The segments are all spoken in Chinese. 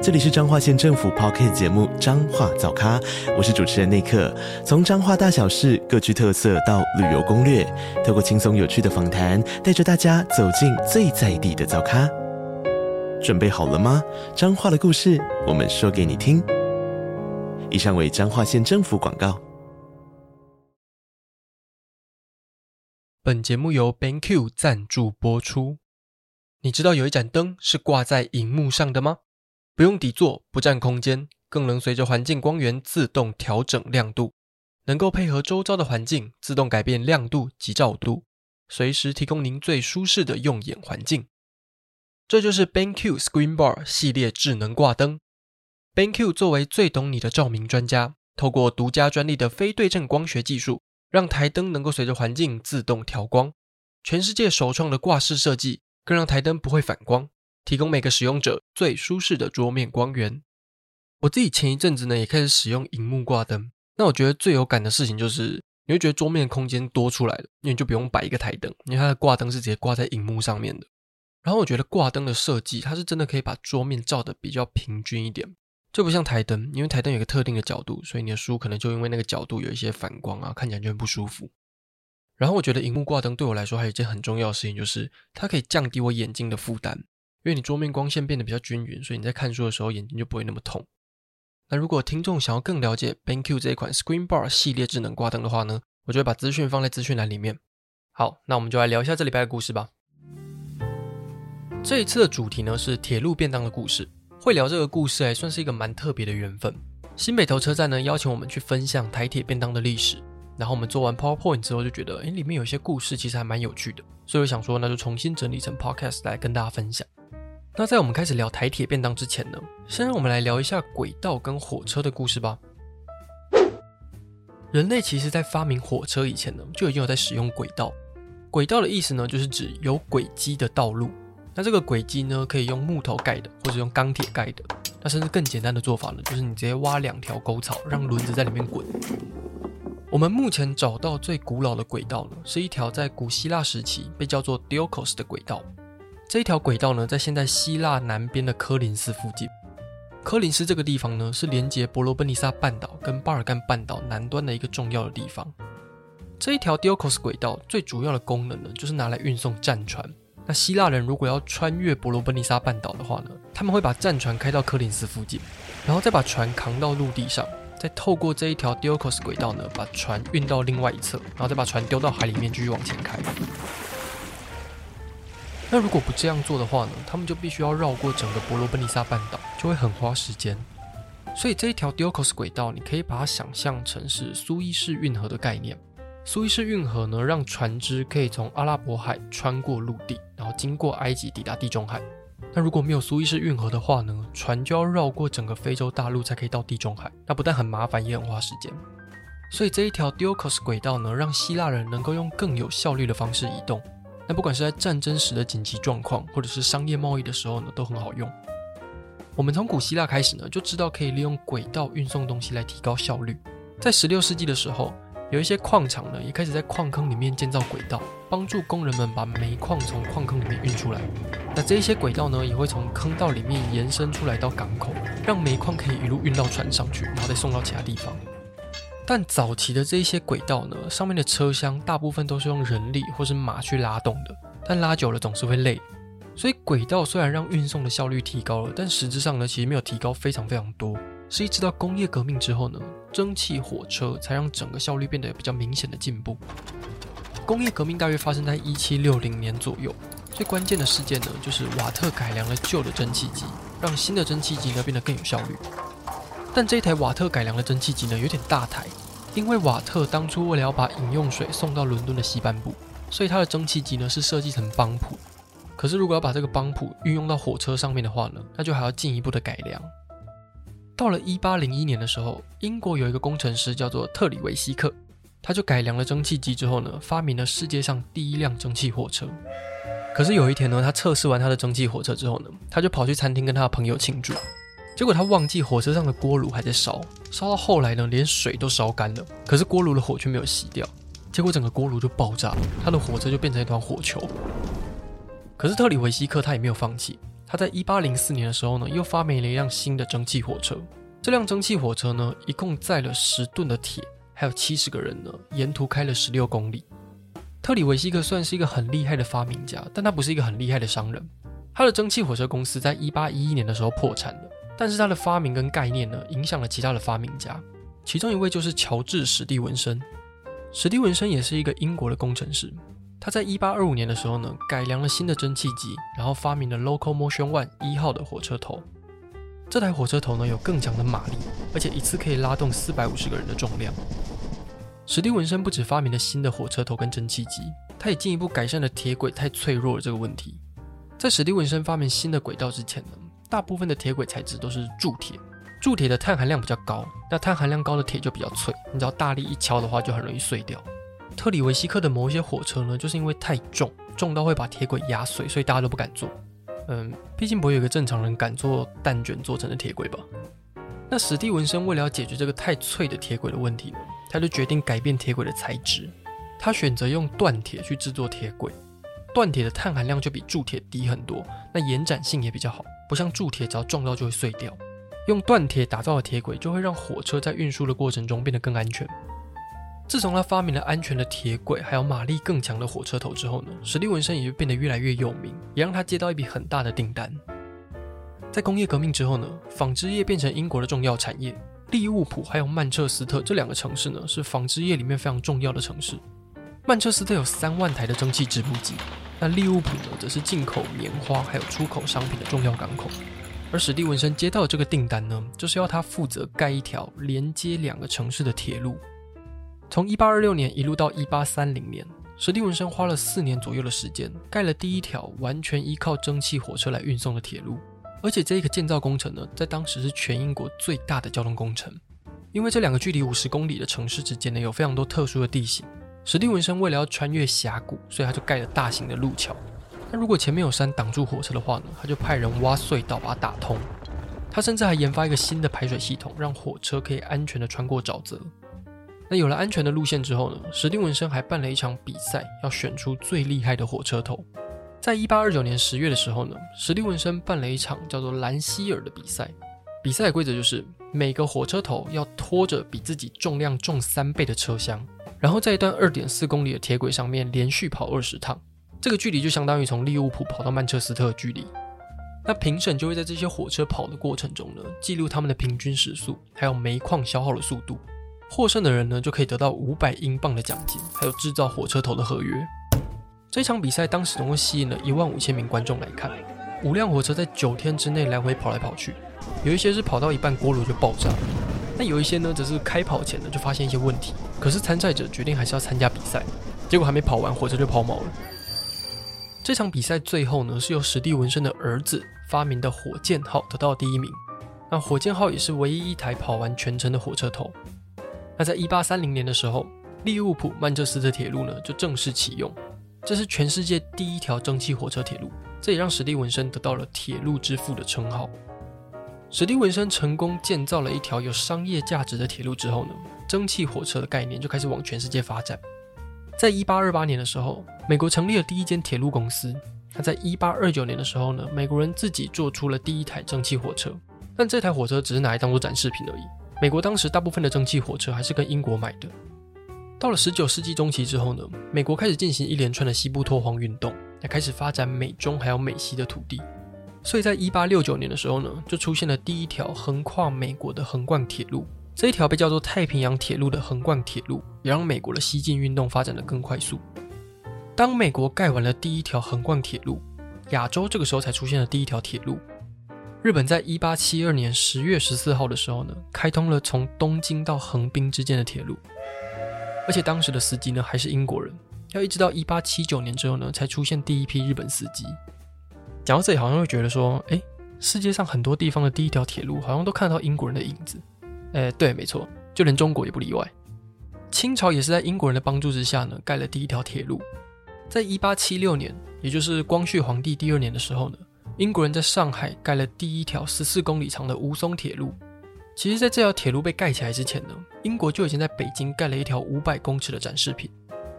这里是彰化县政府 Podcast 节目《彰化早咖》，我是主持人内克。从彰化大小事各具特色到旅游攻略，透过轻松有趣的访谈，带着大家走进最在地的早咖。准备好了吗？彰化的故事，我们说给你听。以上为彰化县政府广告。本节目由 BenQ 赞助播出。你知道有一盏灯是挂在荧幕上的吗？不用底座，不占空间，更能随着环境光源自动调整亮度，能够配合周遭的环境自动改变亮度及照度，随时提供您最舒适的用眼环境。这就是 BenQ Screen Bar 系列智能挂灯。BenQ 作为最懂你的照明专家，透过独家专利的非对称光学技术，让台灯能够随着环境自动调光。全世界首创的挂式设计，更让台灯不会反光。提供每个使用者最舒适的桌面光源。我自己前一阵子呢也开始使用荧幕挂灯，那我觉得最有感的事情就是，你会觉得桌面空间多出来了，因为你就不用摆一个台灯，因为它的挂灯是直接挂在荧幕上面的。然后我觉得挂灯的设计，它是真的可以把桌面照得比较平均一点，就不像台灯，因为台灯有一个特定的角度，所以你的书可能就因为那个角度有一些反光啊，看起来就很不舒服。然后我觉得荧幕挂灯对我来说还有一件很重要的事情，就是它可以降低我眼睛的负担。因为你桌面光线变得比较均匀，所以你在看书的时候眼睛就不会那么痛。那如果听众想要更了解 BenQ 这一款 Screen Bar 系列智能挂灯的话呢，我就会把资讯放在资讯栏里面。好，那我们就来聊一下这礼拜的故事吧。这一次的主题呢是铁路便当的故事。会聊这个故事还算是一个蛮特别的缘分。新北投车站呢邀请我们去分享台铁便当的历史，然后我们做完 PowerPoint 之后就觉得，诶，里面有些故事其实还蛮有趣的，所以我想说，那就重新整理成 Podcast 来跟大家分享。那在我们开始聊台铁便当之前呢，先让我们来聊一下轨道跟火车的故事吧。人类其实在发明火车以前呢，就已经有在使用轨道。轨道的意思呢，就是指有轨迹的道路。那这个轨迹呢，可以用木头盖的，或者用钢铁盖的。那甚至更简单的做法呢，就是你直接挖两条沟槽，让轮子在里面滚。我们目前找到最古老的轨道呢，是一条在古希腊时期被叫做 Diolkos 的轨道。这一条轨道呢，在现在希腊南边的科林斯附近。科林斯这个地方呢，是连接伯罗奔尼撒半岛跟巴尔干半岛南端的一个重要的地方。这一条 Diolkos 轨道最主要的功能呢，就是拿来运送战船。那希腊人如果要穿越伯罗奔尼撒半岛的话呢，他们会把战船开到科林斯附近，然后再把船扛到陆地上，再透过这一条 Diolkos 轨道呢，把船运到另外一侧，然后再把船丢到海里面继续往前开。那如果不这样做的话呢，他们就必须要绕过整个伯罗奔尼撒半岛，就会很花时间。所以这一条 Diolkos 轨道，你可以把它想象成是苏伊士运河的概念。苏伊士运河呢，让船只可以从阿拉伯海穿过陆地，然后经过埃及抵达地中海。那如果没有苏伊士运河的话呢，船就要绕过整个非洲大陆才可以到地中海。那不但很麻烦，也很花时间。所以这一条 Diolkos 轨道呢，让希腊人能够用更有效率的方式移动。那不管是在战争时的紧急状况，或者是商业贸易的时候呢，都很好用。我们从古希腊开始呢，就知道可以利用轨道运送东西来提高效率。在十六世纪的时候，有一些矿场呢，也开始在矿坑里面建造轨道，帮助工人们把煤矿从矿坑里面运出来。那这一些轨道呢，也会从坑道里面延伸出来到港口，让煤矿可以一路运到船上去，然后再送到其他地方。但早期的这一些轨道呢，上面的车厢大部分都是用人力或是马去拉动的，但拉久了总是会累。所以轨道虽然让运送的效率提高了，但实质上呢，其实没有提高非常非常多。是一直到工业革命之后呢，蒸汽火车才让整个效率变得有比较明显的进步。工业革命大约发生在一七六零年左右，最关键的事件呢，就是瓦特改良了旧的蒸汽机，让新的蒸汽机呢变得更有效率。但这一台瓦特改良的蒸汽机呢，有点大台，因为瓦特当初为了要把饮用水送到伦敦的西半部，所以它的蒸汽机呢是设计成帮浦。可是如果要把这个帮浦运用到火车上面的话呢，那就还要进一步的改良。到了一八零一年的时候，英国有一个工程师叫做特里维希克，他就改良了蒸汽机之后呢，发明了世界上第一辆蒸汽火车。可是有一天呢，他测试完他的蒸汽火车之后呢，他就跑去餐厅跟他的朋友庆祝。结果他忘记火车上的锅炉还在烧，烧到后来呢，连水都烧干了，可是锅炉的火却没有熄掉。结果整个锅炉就爆炸，他的火车就变成一团火球。可是特里维希克他也没有放弃，他在一八零四年的时候呢，又发明了一辆新的蒸汽火车。这辆蒸汽火车呢，一共载了十吨的铁，还有七十个人呢，沿途开了十六公里。特里维希克算是一个很厉害的发明家，但他不是一个很厉害的商人。他的蒸汽火车公司在一八一一年的时候破产了。但是他的发明跟概念呢，影响了其他的发明家，其中一位就是乔治史蒂文森。史蒂文森也是一个英国的工程师，他在一八二五年的时候呢，改良了新的蒸汽机，然后发明了 Locomotion One 一号的火车头。这台火车头呢，有更强的马力，而且一次可以拉动四百五十个人的重量。史蒂文森不止发明了新的火车头跟蒸汽机，他也进一步改善了铁轨太脆弱的这个问题。在史蒂文森发明新的轨道之前呢，大部分的铁轨材质都是铸铁，铸铁的碳含量比较高，那碳含量高的铁就比较脆，你只要大力一敲的话，就很容易碎掉。特里维希克的某一些火车呢，就是因为太重，重到会把铁轨压碎，所以大家都不敢坐。嗯，毕竟不会有一个正常人敢坐蛋卷做成的铁轨吧？那史蒂文森为了要解决这个太脆的铁轨的问题，他就决定改变铁轨的材质，他选择用锻铁去制作铁轨，锻铁的碳含量就比铸铁低很多，那延展性也比较好。不像铸铁，只要撞到就会碎掉。用锻铁打造的铁轨就会让火车在运输的过程中变得更安全。自从他发明了安全的铁轨，还有马力更强的火车头之后呢，史蒂文森也就变得越来越有名，也让他接到一笔很大的订单。在工业革命之后呢，纺织业变成英国的重要产业。利物浦还有曼彻斯特这两个城市呢，是纺织业里面非常重要的城市。曼彻斯特有三万台的蒸汽织布机。那利物浦呢，则是进口棉花还有出口商品的重要港口。而史蒂文森接到的这个订单呢，就是要他负责盖一条连接两个城市的铁路。从一八二六年一路到一八三零年，史蒂文森花了四年左右的时间，盖了第一条完全依靠蒸汽火车来运送的铁路。而且这个建造工程呢，在当时是全英国最大的交通工程，因为这两个距离五十公里的城市之间呢，有非常多特殊的地形。史蒂文森为了要穿越峡谷，所以他就盖了大型的路桥。那如果前面有山挡住火车的话呢，他就派人挖隧道把它打通。他甚至还研发一个新的排水系统，让火车可以安全地穿过沼泽。那有了安全的路线之后呢，史蒂文森还办了一场比赛，要选出最厉害的火车头。在一八二九年十月的时候呢，史蒂文森办了一场叫做兰希尔的比赛。比赛的规则就是每个火车头要拖着比自己重量重三倍的车厢。然后在一段二点四公里的铁轨上面连续跑二十趟，这个距离就相当于从利物浦跑到曼彻斯特的距离。那评审就会在这些火车跑的过程中呢，记录他们的平均时速，还有煤矿消耗的速度。获胜的人呢，就可以得到五百英镑的奖金，还有制造火车头的合约。这场比赛当时总共吸引了一万五千名观众来看，五辆火车在九天之内来回跑来跑去，有一些是跑到一半锅炉就爆炸。那有一些呢，则是开跑前呢就发现一些问题，可是参赛者决定还是要参加比赛，结果还没跑完，火车就抛锚了。这场比赛最后呢，是由史蒂文森的儿子发明的火箭号得到第一名。那火箭号也是唯一一台跑完全程的火车头。那在一八三零年的时候，利物浦曼彻斯特铁路呢就正式启用，这是全世界第一条蒸汽火车铁路，这也让史蒂文森得到了铁路之父的称号。史蒂文森成功建造了一条有商业价值的铁路之后呢，蒸汽火车的概念就开始往全世界发展。在一八二八年的时候，美国成立了第一间铁路公司。那在一八二九年的时候呢，美国人自己做出了第一台蒸汽火车，但这台火车只是拿来当做展示品而已。美国当时大部分的蒸汽火车还是跟英国买的。到了十九世纪中期之后呢，美国开始进行一连串的西部拓荒运动，也开始发展美中还有美西的土地。所以在一八六九年的时候呢，就出现了第一条横跨美国的横贯铁路。这一条被叫做太平洋铁路的横贯铁路，也让美国的西进运动发展得更快速。当美国盖完了第一条横贯铁路，亚洲这个时候才出现了第一条铁路。日本在一八七二年十月十四号的时候呢，开通了从东京到横滨之间的铁路，而且当时的司机呢还是英国人。要一直到一八七九年之后呢，才出现第一批日本司机。讲到这里，好像会觉得说，哎，世界上很多地方的第一条铁路，好像都看到英国人的影子。哎，对，没错，就连中国也不例外。清朝也是在英国人的帮助之下呢，盖了第一条铁路。在一八七六年，也就是光绪皇帝第二年的时候呢，英国人在上海盖了第一条十四公里长的吴淞铁路。其实，在这条铁路被盖起来之前呢，英国就已经在北京盖了一条五百公尺的展示品。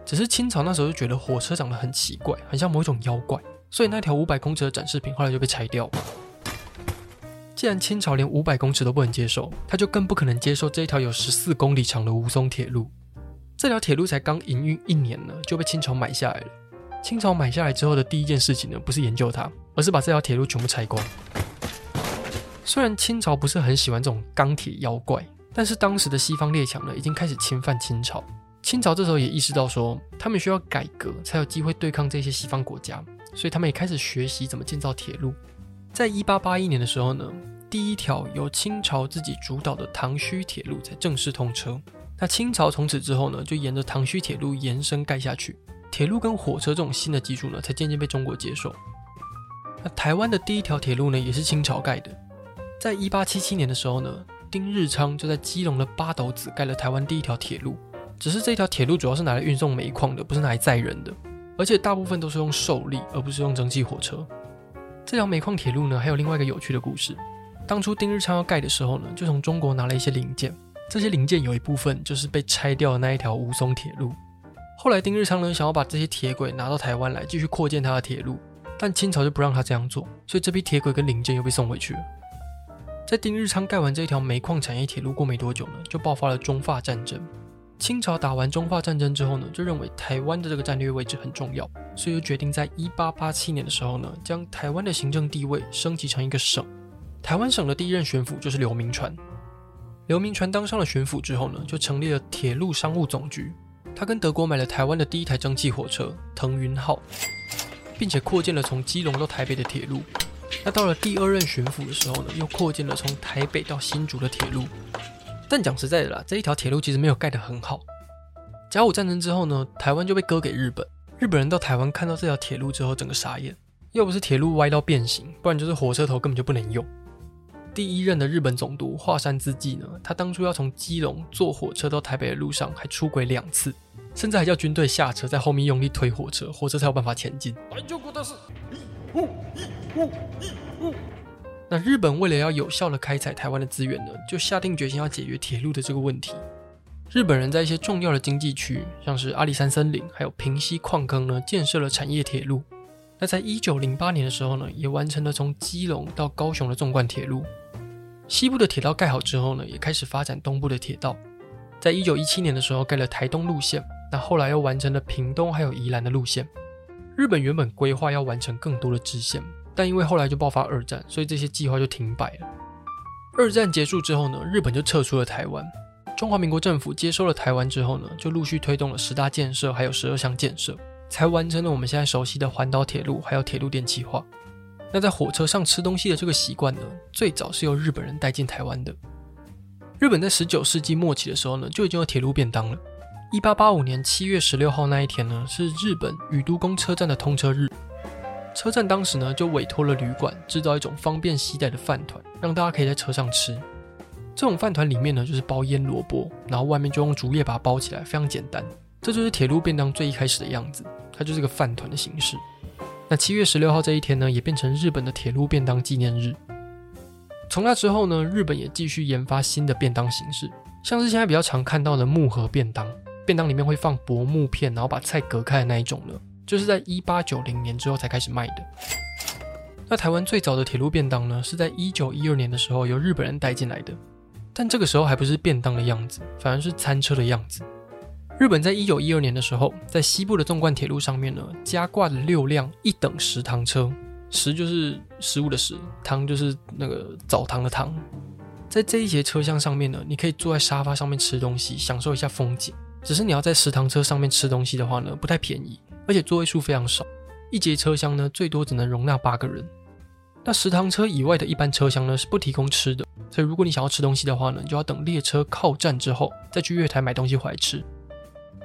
只是清朝那时候就觉得火车长得很奇怪，很像某一种妖怪，所以那条五百公尺的展示品后来就被拆掉了。既然清朝连五百公尺都不能接受，他就更不可能接受这一条有十四公里长的吴淞铁路。这条铁路才刚营运一年呢，就被清朝买下来了。清朝买下来之后的第一件事情呢，不是研究它，而是把这条铁路全部拆光。虽然清朝不是很喜欢这种钢铁妖怪，但是当时的西方列强呢，已经开始侵犯清朝。清朝这时候也意识到说，他们需要改革，才有机会对抗这些西方国家，所以他们也开始学习怎么建造铁路。在一八八一年的时候呢，第一条由清朝自己主导的唐胥铁路才正式通车。那清朝从此之后呢，就沿着唐胥铁路延伸盖下去。铁路跟火车这种新的技术呢，才渐渐被中国接受。那台湾的第一条铁路呢，也是清朝盖的。在一八七七年的时候呢，丁日昌就在基隆的八斗子盖了台湾第一条铁路。只是这条铁路主要是拿来运送煤矿的，不是拿来载人的，而且大部分都是用受力，而不是用蒸汽火车。这条煤矿铁路呢，还有另外一个有趣的故事。当初丁日昌要盖的时候呢，就从中国拿了一些零件，这些零件有一部分就是被拆掉的那一条吴淞铁路。后来丁日昌呢，想要把这些铁轨拿到台湾来继续扩建他的铁路，但清朝就不让他这样做，所以这批铁轨跟零件又被送回去了。在丁日昌盖完这一条煤矿产业铁路过没多久呢，就爆发了中法战争。清朝打完中法战争之后呢，就认为台湾的这个战略位置很重要，所以就决定在一八八七年的时候呢，将台湾的行政地位升级成一个省。台湾省的第一任巡抚就是刘铭传。刘铭传当上了巡抚之后呢，就成立了铁路商务总局。他跟德国买了台湾的第一台蒸汽火车腾云号，并且扩建了从基隆到台北的铁路。那到了第二任巡抚的时候呢，又扩建了从台北到新竹的铁路。但讲实在的啦，这一条铁路其实没有盖得很好。甲午战争之后呢，台湾就被割给日本。日本人到台湾看到这条铁路之后，整个傻眼。要不是铁路歪到变形，不然就是火车头根本就不能用。第一任的日本总督华山之纪呢，他当初要从基隆坐火车到台北的路上还出轨两次，甚至还叫军队下车在后面用力推火车，火车才有办法前进。那日本为了要有效地开采台湾的资源呢，就下定决心要解决铁路的这个问题。日本人在一些重要的经济区，像是阿里山森林，还有平溪矿坑呢，建设了产业铁路。那在一九零八年的时候呢，也完成了从基隆到高雄的纵贯铁路。西部的铁道盖好之后呢，也开始发展东部的铁道。在一九一七年的时候，盖了台东路线。那后来又完成了屏东还有宜兰的路线。日本原本规划要完成更多的支线。但因为后来就爆发二战，所以这些计划就停摆了。二战结束之后呢，日本就撤出了台湾。中华民国政府接收了台湾之后呢，就陆续推动了十大建设，还有十二项建设，才完成了我们现在熟悉的环岛铁路，还有铁路电气化。那在火车上吃东西的这个习惯呢，最早是由日本人带进台湾的。日本在十九世纪末期的时候呢，就已经有铁路便当了。一八八五年七月十六号那一天呢，是日本宇都宫车站的通车日。车站当时呢，就委托了旅馆制造一种方便携带的饭团，让大家可以在车上吃。这种饭团里面呢，就是包腌萝卜，然后外面就用竹叶把它包起来，非常简单。这就是铁路便当最一开始的样子，它就是个饭团的形式。那七月十六号这一天呢，也变成日本的铁路便当纪念日。从那之后呢，日本也继续研发新的便当形式，像是现在比较常看到的木盒便当，便当里面会放薄木片，然后把菜隔开的那一种呢。就是在一八九零年之后才开始卖的。那台湾最早的铁路便当呢，是在一九一二年的时候由日本人带进来的，但这个时候还不是便当的样子，反而是餐车的样子。日本在一九一二年的时候，在西部的纵贯铁路上面呢，加挂了六辆一等食堂车，食就是食物的食，堂就是那个澡堂的堂。在这一节车厢上面呢，你可以坐在沙发上面吃东西，享受一下风景。只是你要在食堂车上面吃东西的话呢，不太便宜。而且座位数非常少，一节车厢呢，最多只能容纳八个人。那食堂车以外的一般车厢呢，是不提供吃的，所以如果你想要吃东西的话呢，就要等列车靠站之后再去月台买东西回来吃。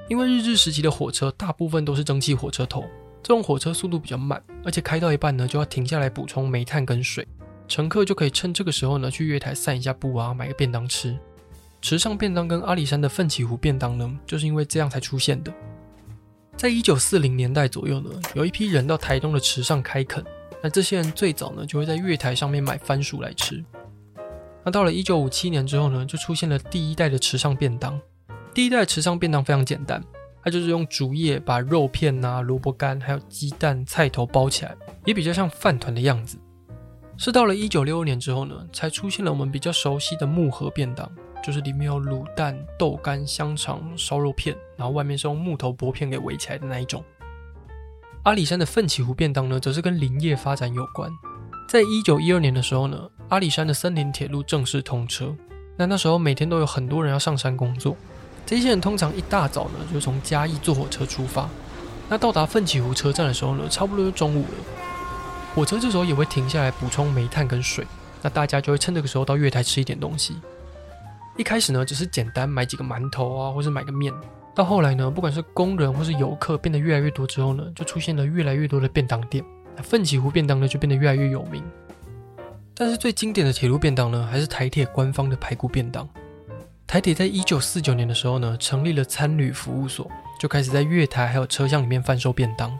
因为日治时期的火车大部分都是蒸汽火车头，这种火车速度比较慢，而且开到一半呢就要停下来补充煤炭跟水，乘客就可以趁这个时候呢去月台散一下步啊，买个便当吃。池上便当跟阿里山的奋起湖便当呢，就是因为这样才出现的。在一九四零年代左右呢，有一批人到台东的池上开垦，那这些人最早呢就会在月台上面买番薯来吃。那到了一九五七年之后呢，就出现了第一代的池上便当。第一代池上便当非常简单，它就是用竹叶把肉片呐、萝卜干还有鸡蛋、菜头包起来，也比较像饭团的样子。是到了一九六二年之后呢，才出现了我们比较熟悉的木盒便当。就是里面有卤蛋、豆干、香肠、烧肉片，然后外面是用木头薄片给围起来的那一种。阿里山的奋起湖便当呢，则是跟林业发展有关。在一九一二年的时候呢，阿里山的森林铁路正式通车。那那时候每天都有很多人要上山工作，这些人通常一大早呢就从嘉义坐火车出发。那到达奋起湖车站的时候呢，差不多就中午了。火车这时候也会停下来补充煤炭跟水，那大家就会趁这个时候到月台吃一点东西。一开始呢，只是简单买几个馒头啊，或是买个面。到后来呢，不管是工人或是游客变得越来越多之后呢，就出现了越来越多的便当店。那奋起湖便当呢，就变得越来越有名。但是最经典的铁路便当呢，还是台铁官方的排骨便当。台铁在一九四九年的时候呢，成立了餐旅服务所，就开始在月台还有车厢里面贩售便当。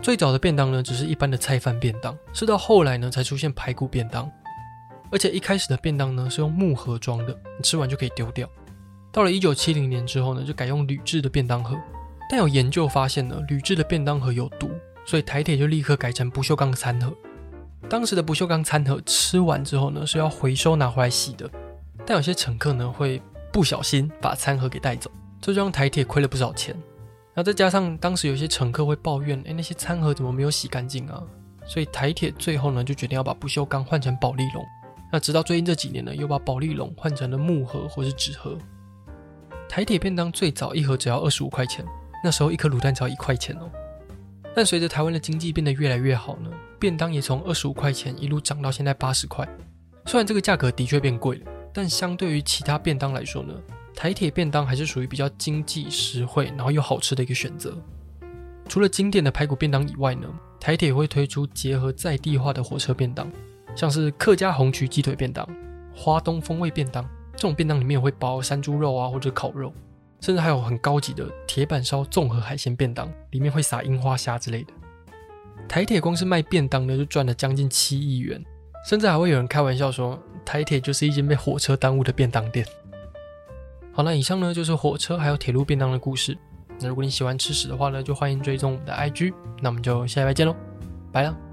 最早的便当呢，只是一般的菜饭便当，是到后来呢，才出现排骨便当。而且一开始的便当呢，是用木盒装的，你吃完就可以丢掉。到了一九七零年之后呢，就改用铝制的便当盒。但有研究发现呢，铝制的便当盒有毒，所以台铁就立刻改成不锈钢餐盒。当时的不锈钢餐盒吃完之后呢，是要回收拿回来洗的。但有些乘客呢，会不小心把餐盒给带走，这就让台铁亏了不少钱。然后再加上当时有些乘客会抱怨，哎，那些餐盒怎么没有洗干净啊？所以台铁最后呢，就决定要把不锈钢换成保丽龙。那直到最近这几年呢，又把保利龙换成了木盒或是纸盒。台铁便当最早一盒只要二十五块钱，那时候一颗卤蛋只要一块钱哦。但随着台湾的经济变得越来越好呢，便当也从二十五块钱一路涨到现在八十块。虽然这个价格的确变贵了，但相对于其他便当来说呢，台铁便当还是属于比较经济实惠，然后又好吃的一个选择。除了经典的排骨便当以外呢，台铁会推出结合在地化的火车便当。像是客家红曲鸡腿便当、花东风味便当，这种便当里面会包山猪肉啊，或者烤肉，甚至还有很高级的铁板烧综合海鲜便当，里面会撒樱花虾之类的。台铁光是卖便当呢，就赚了将近七亿元，甚至还会有人开玩笑说，台铁就是一间被火车耽误的便当店。好，了以上呢就是火车还有铁路便当的故事。那如果你喜欢吃屎的话呢，就欢迎追踪我们的 IG。那我们就下礼拜见喽，拜了。